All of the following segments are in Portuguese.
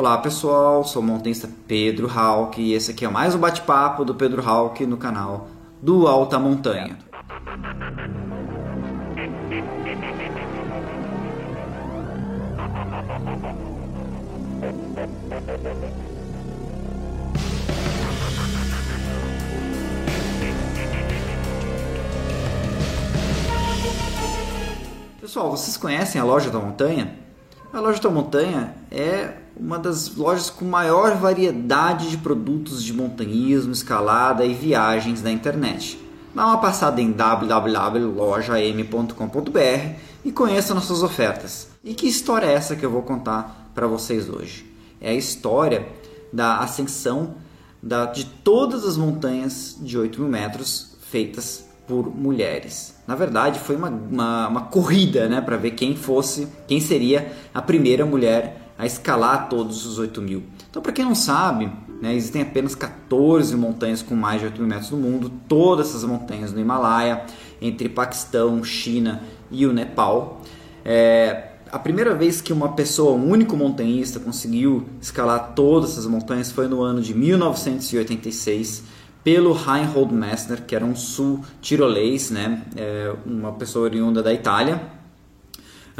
Olá pessoal, sou o montanhista Pedro Hawk e esse aqui é mais um bate-papo do Pedro Hawk no canal do Alta Montanha. Pessoal, vocês conhecem a loja da montanha? A loja da montanha é uma das lojas com maior variedade de produtos de montanhismo, escalada e viagens da internet. Dá uma passada em www.lojam.com.br e conheça nossas ofertas. E que história é essa que eu vou contar para vocês hoje? É a história da ascensão da, de todas as montanhas de 8 mil metros feitas por mulheres. Na verdade, foi uma, uma, uma corrida né, para ver quem fosse, quem seria a primeira mulher a escalar todos os 8 mil. Então, para quem não sabe, né, existem apenas 14 montanhas com mais de 8 mil metros no mundo, todas essas montanhas no Himalaia, entre Paquistão, China e o Nepal. É, a primeira vez que uma pessoa, um único montanhista, conseguiu escalar todas essas montanhas foi no ano de 1986 pelo Reinhold Messner, que era um sul-tirolês, né? É uma pessoa oriunda da Itália.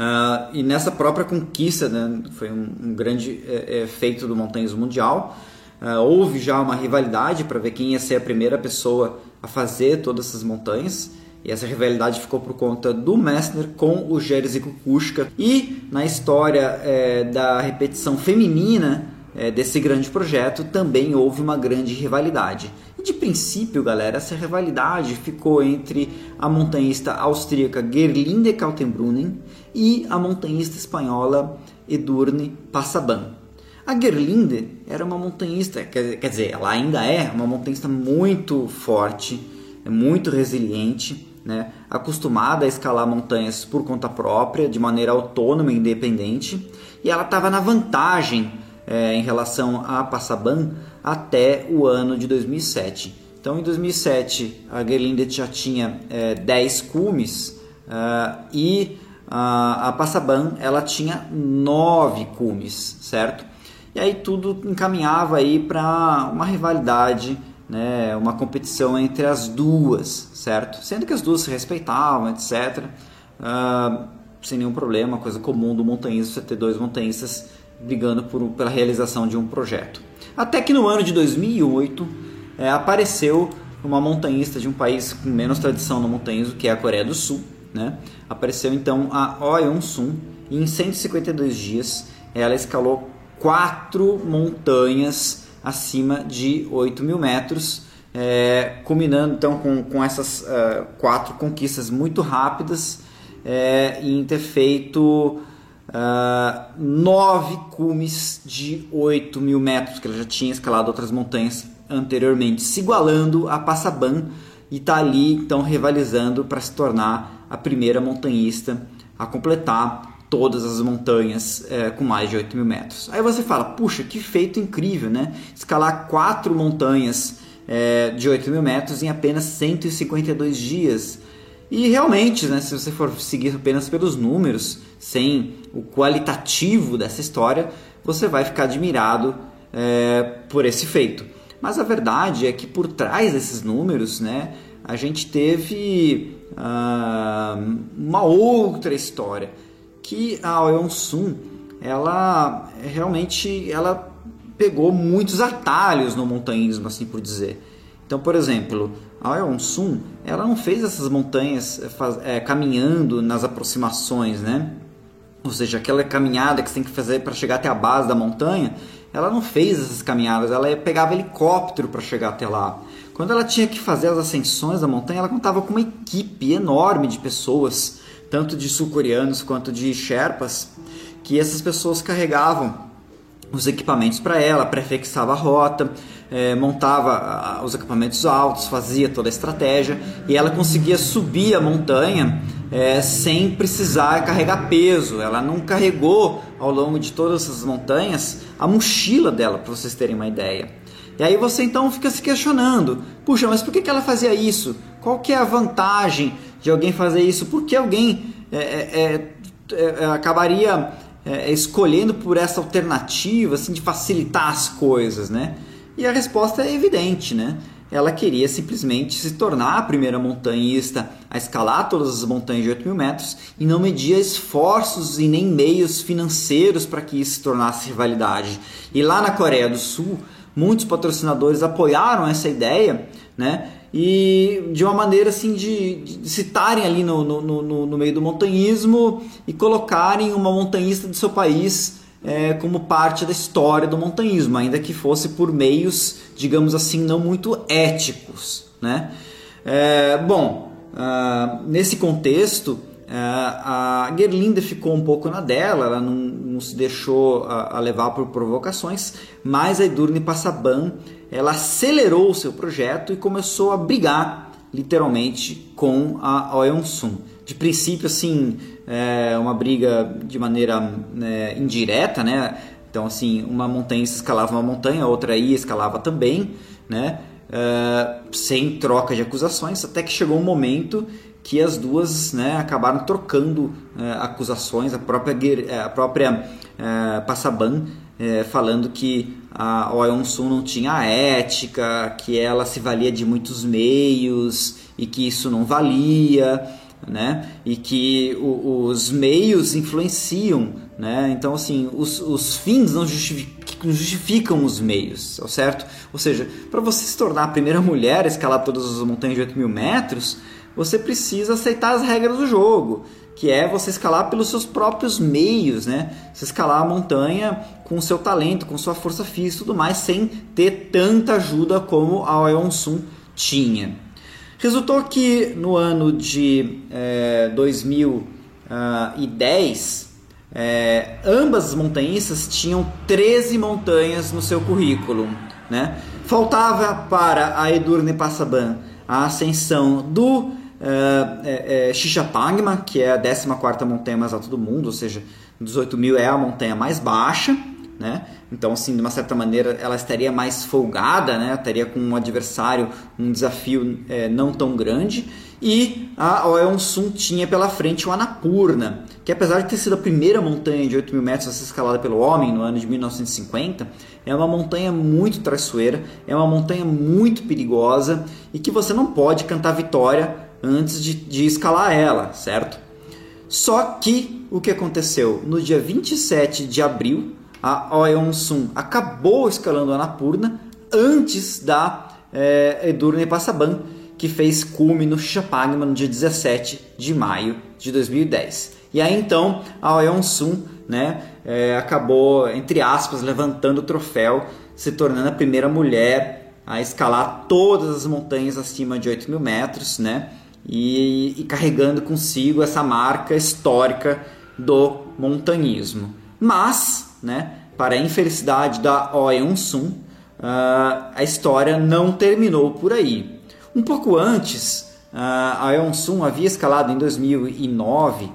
Uh, e nessa própria conquista, né, foi um, um grande é, é, feito do montanhismo mundial, uh, houve já uma rivalidade para ver quem ia ser a primeira pessoa a fazer todas essas montanhas. E essa rivalidade ficou por conta do Messner com o Jerzy Kukushka. E na história é, da repetição feminina, é, desse grande projeto também houve uma grande rivalidade. E de princípio, galera, essa rivalidade ficou entre a montanhista austríaca Gerlinde Kaltenbrunner e a montanhista espanhola Edurne Passaban. A Gerlinde era uma montanhista, quer, dizer, ela ainda é uma montanhista muito forte, muito resiliente, né? acostumada a escalar montanhas por conta própria, de maneira autônoma e independente, e ela estava na vantagem é, em relação a Passaban até o ano de 2007. Então, em 2007, a Gerlinde já tinha é, 10 cumes uh, e a Passaban ela tinha 9 cumes, certo? E aí tudo encaminhava aí para uma rivalidade, né, uma competição entre as duas, certo? Sendo que as duas se respeitavam, etc. Uh, ah, sem nenhum problema, coisa comum do montanhismo, você ter dois montanhistas brigando por, pela realização de um projeto. Até que no ano de 2008 é, apareceu uma montanhista de um país com menos tradição no montanhismo, que é a Coreia do Sul. Né? Apareceu então a Oh Sun e em 152 dias ela escalou quatro montanhas acima de 8 mil metros, é, culminando então com, com essas uh, quatro conquistas muito rápidas é, em ter feito uh, nove cumes de 8 mil metros, que ela já tinha escalado outras montanhas anteriormente, se igualando a Passaban e está ali então rivalizando para se tornar a primeira montanhista a completar todas as montanhas é, com mais de 8 mil metros. Aí você fala, puxa, que feito incrível, né? Escalar quatro montanhas é, de 8 mil metros em apenas 152 dias. E realmente, né, se você for seguir apenas pelos números, sem o qualitativo dessa história, você vai ficar admirado é, por esse feito. Mas a verdade é que por trás desses números, né, a gente teve uh, uma outra história que a Oyeon Sun, ela realmente ela pegou muitos atalhos no montanhismo, assim por dizer. Então, por exemplo, a Sun, ela não fez essas montanhas é, faz, é, caminhando nas aproximações, né? Ou seja, aquela caminhada que você tem que fazer para chegar até a base da montanha, ela não fez essas caminhadas, ela pegava helicóptero para chegar até lá. Quando ela tinha que fazer as ascensões da montanha, ela contava com uma equipe enorme de pessoas, tanto de sul-coreanos quanto de sherpas, que essas pessoas carregavam os equipamentos para ela, prefixava a rota, é, montava os equipamentos altos, fazia toda a estratégia e ela conseguia subir a montanha é, sem precisar carregar peso. Ela não carregou ao longo de todas essas montanhas a mochila dela, para vocês terem uma ideia. E aí você então fica se questionando: puxa, mas por que, que ela fazia isso? Qual que é a vantagem de alguém fazer isso? Por que alguém é, é, acabaria escolhendo por essa alternativa assim, de facilitar as coisas, né? E a resposta é evidente, né? Ela queria simplesmente se tornar a primeira montanhista a escalar todas as montanhas de 8 mil metros e não media esforços e nem meios financeiros para que isso se tornasse rivalidade. E lá na Coreia do Sul, muitos patrocinadores apoiaram essa ideia, né? E de uma maneira assim de, de citarem ali no, no, no, no meio do montanhismo e colocarem uma montanhista do seu país é, como parte da história do montanhismo, ainda que fosse por meios, digamos assim, não muito éticos. Né? É, bom, uh, nesse contexto, a Gerlinde ficou um pouco na dela, ela não, não se deixou a, a, levar por provocações, mas a Edurne Passaban ela acelerou o seu projeto e começou a brigar literalmente com a Oyeon-sun. De princípio, assim, é uma briga de maneira né, indireta, né? Então, assim, uma montanha escalava uma montanha, a outra ia escalava também, né? É, sem troca de acusações, até que chegou um momento que as duas né, acabaram trocando é, acusações, a própria, é, a própria é, Passaban é, falando que a Oyeon Sun não tinha ética, que ela se valia de muitos meios e que isso não valia né? E que o, os meios influenciam, né? Então, assim, os, os fins não justificam, justificam os meios, tá certo? Ou seja, para você se tornar a primeira mulher a escalar todas as montanhas de 8 mil metros, você precisa aceitar as regras do jogo, que é você escalar pelos seus próprios meios, né? Você escalar a montanha com o seu talento, com sua força física e tudo mais, sem ter tanta ajuda como a Aeon Sun tinha. Resultou que no ano de é, 2010, é, ambas as montanhistas tinham 13 montanhas no seu currículo. Né? Faltava para a Edurne Passaban a ascensão do é, é, Xixapangma, que é a 14 montanha mais alta do mundo, ou seja, dos 8 mil é a montanha mais baixa né? Então, assim, de uma certa maneira, ela estaria mais folgada, né? Estaria com um adversário, um desafio é, não tão grande. E a Oeon Sun tinha pela frente o Annapurna, que apesar de ter sido a primeira montanha de 8 mil metros a ser escalada pelo homem no ano de 1950, é uma montanha muito traiçoeira, é uma montanha muito perigosa e que você não pode cantar vitória antes de, de escalar ela, certo? Só que o que aconteceu? No dia 27 de abril a Oeon Sun acabou escalando a Annapurna antes da é, Edurne Passaban, que fez cume no Shapagma no dia 17 de maio de 2010. E aí então a Oeon Sun né, é, acabou, entre aspas, levantando o troféu, se tornando a primeira mulher a escalar todas as montanhas acima de 8 mil metros, né? E, e carregando consigo essa marca histórica do montanhismo. Mas né? Para a infelicidade da Oeon Sun, uh, a história não terminou por aí. Um pouco antes, a Oeon Sun havia escalado em 2009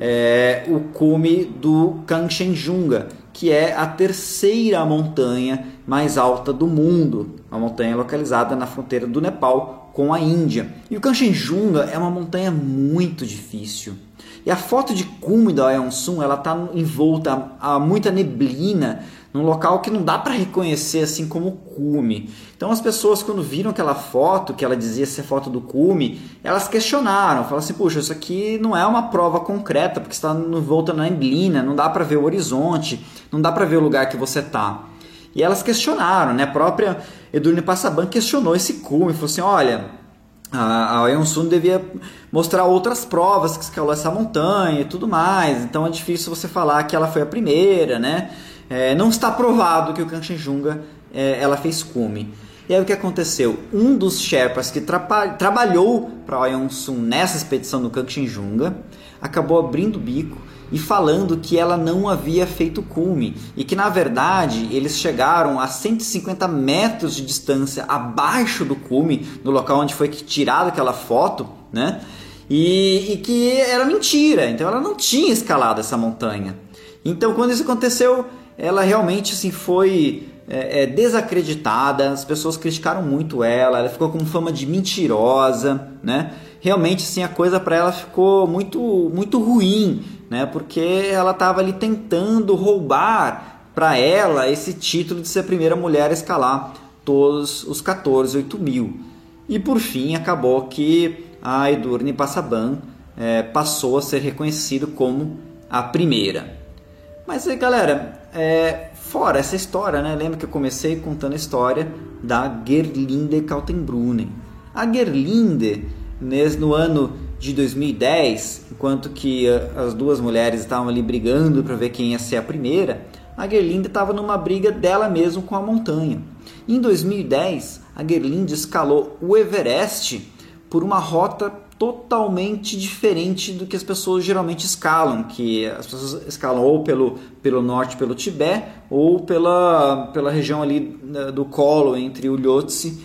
é, o cume do Kanchenjunga, que é a terceira montanha mais alta do mundo, uma montanha localizada na fronteira do Nepal com a Índia. E o Kanchenjunga é uma montanha muito difícil. E a foto de cume da Eonsun, ela está envolta a, muita neblina, num local que não dá para reconhecer assim como cume. Então as pessoas quando viram aquela foto, que ela dizia ser foto do cume, elas questionaram, falaram assim, puxa, isso aqui não é uma prova concreta, porque está envolta na neblina, não dá para ver o horizonte, não dá para ver o lugar que você está. E elas questionaram, né? A própria Edurne Passaban questionou esse cume, falou assim, olha, a, a devia mostrar outras provas que escalou essa montanha e tudo mais. Então é difícil você falar que ela foi a primeira, né? É, não está provado que o Kanchenjunga é, ela fez cume. E aí o que aconteceu? Um dos Sherpas que tra trabalhou para a Sun nessa expedição do Kanchenjunga acabou abrindo o bico e falando que ela não havia feito cume e que na verdade eles chegaram a 150 metros de distância abaixo do cume, no local onde foi tirada aquela foto, né? E, e que era mentira, então ela não tinha escalado essa montanha. Então quando isso aconteceu, ela realmente assim foi é, é, desacreditada, as pessoas criticaram muito ela, ela ficou com fama de mentirosa, né? Realmente assim a coisa para ela ficou muito muito ruim né? Porque ela estava ali tentando roubar para ela esse título de ser a primeira mulher a escalar todos os 14 8 mil. E por fim acabou que a Edurne Passaban é, passou a ser reconhecido como a primeira. Mas aí, galera, é, fora essa história, né? Lembra que eu comecei contando a história da Gerlinde Kaltenbrunnen. A Gerlinde, no ano de 2010, enquanto que as duas mulheres estavam ali brigando para ver quem ia ser a primeira, a Gerlinde estava numa briga dela mesma com a montanha. Em 2010, a Gerlinde escalou o Everest por uma rota totalmente diferente do que as pessoas geralmente escalam, que as pessoas escalam ou pelo, pelo norte, pelo Tibete, ou pela, pela região ali né, do colo entre o Lhotse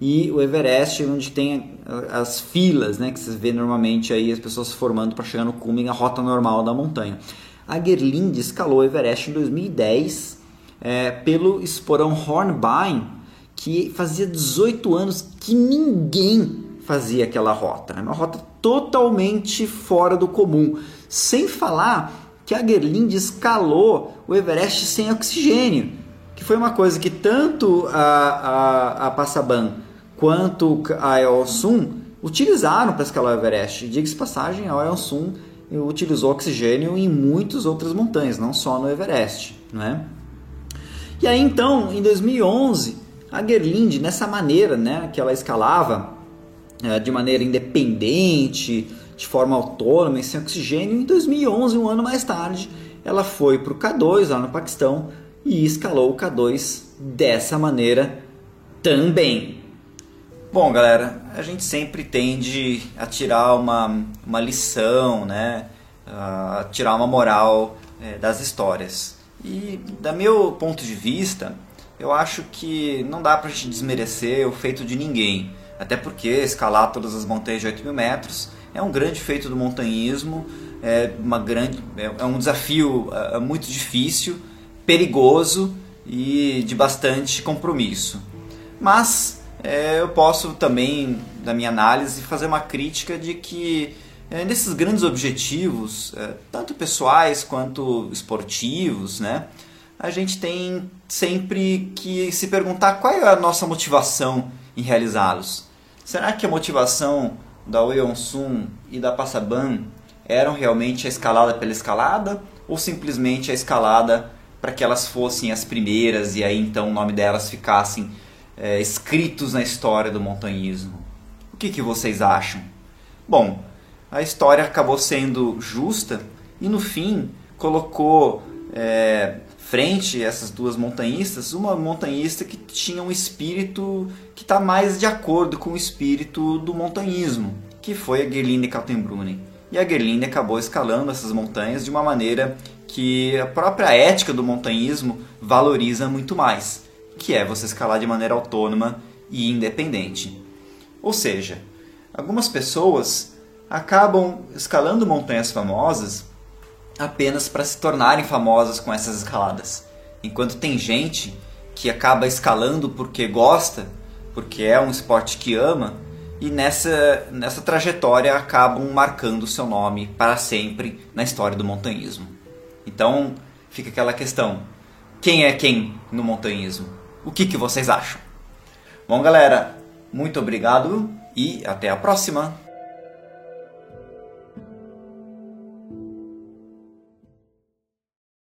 e o Everest, onde tem as filas, né, que você vê normalmente aí as pessoas se formando para chegar no cume, a rota normal da montanha. A Gerlinde escalou o Everest em 2010 é, pelo esporão Hornbein, que fazia 18 anos que ninguém fazia aquela rota. É uma rota totalmente fora do comum. Sem falar que a Gerlinde escalou o Everest sem oxigênio, que foi uma coisa que tanto a, a, a Passaban quanto a Eosum utilizaram para escalar o Everest. Diga-se passagem, a Eosum utilizou oxigênio em muitas outras montanhas, não só no Everest. Né? E aí então, em 2011, a Gerlinde, nessa maneira né, que ela escalava, de maneira independente, de forma autônoma e sem oxigênio. Em 2011, um ano mais tarde, ela foi para o K2 lá no Paquistão e escalou o K2 dessa maneira também. Bom, galera, a gente sempre tende a tirar uma, uma lição, né? a tirar uma moral é, das histórias. E, da meu ponto de vista, eu acho que não dá para a gente desmerecer o feito de ninguém. Até porque escalar todas as montanhas de 8 mil metros é um grande feito do montanhismo, é, uma grande, é um desafio é, é, muito difícil, perigoso e de bastante compromisso. Mas é, eu posso também, na minha análise, fazer uma crítica de que é, nesses grandes objetivos, é, tanto pessoais quanto esportivos, né, a gente tem sempre que se perguntar qual é a nossa motivação em realizá-los. Será que a motivação da Sun e da Passaban eram realmente a escalada pela escalada ou simplesmente a escalada para que elas fossem as primeiras e aí então o nome delas ficassem é, escritos na história do montanhismo? O que, que vocês acham? Bom, a história acabou sendo justa e no fim colocou é, frente essas duas montanhistas, uma montanhista que tinha um espírito que está mais de acordo com o espírito do montanhismo, que foi a Gerlinde Kaltenbrunner. E a Gerlinde acabou escalando essas montanhas de uma maneira que a própria ética do montanhismo valoriza muito mais, que é você escalar de maneira autônoma e independente. Ou seja, algumas pessoas acabam escalando montanhas famosas apenas para se tornarem famosas com essas escaladas. Enquanto tem gente que acaba escalando porque gosta, porque é um esporte que ama, e nessa, nessa trajetória acabam marcando seu nome para sempre na história do montanhismo. Então fica aquela questão: quem é quem no montanhismo? O que, que vocês acham? Bom, galera, muito obrigado e até a próxima!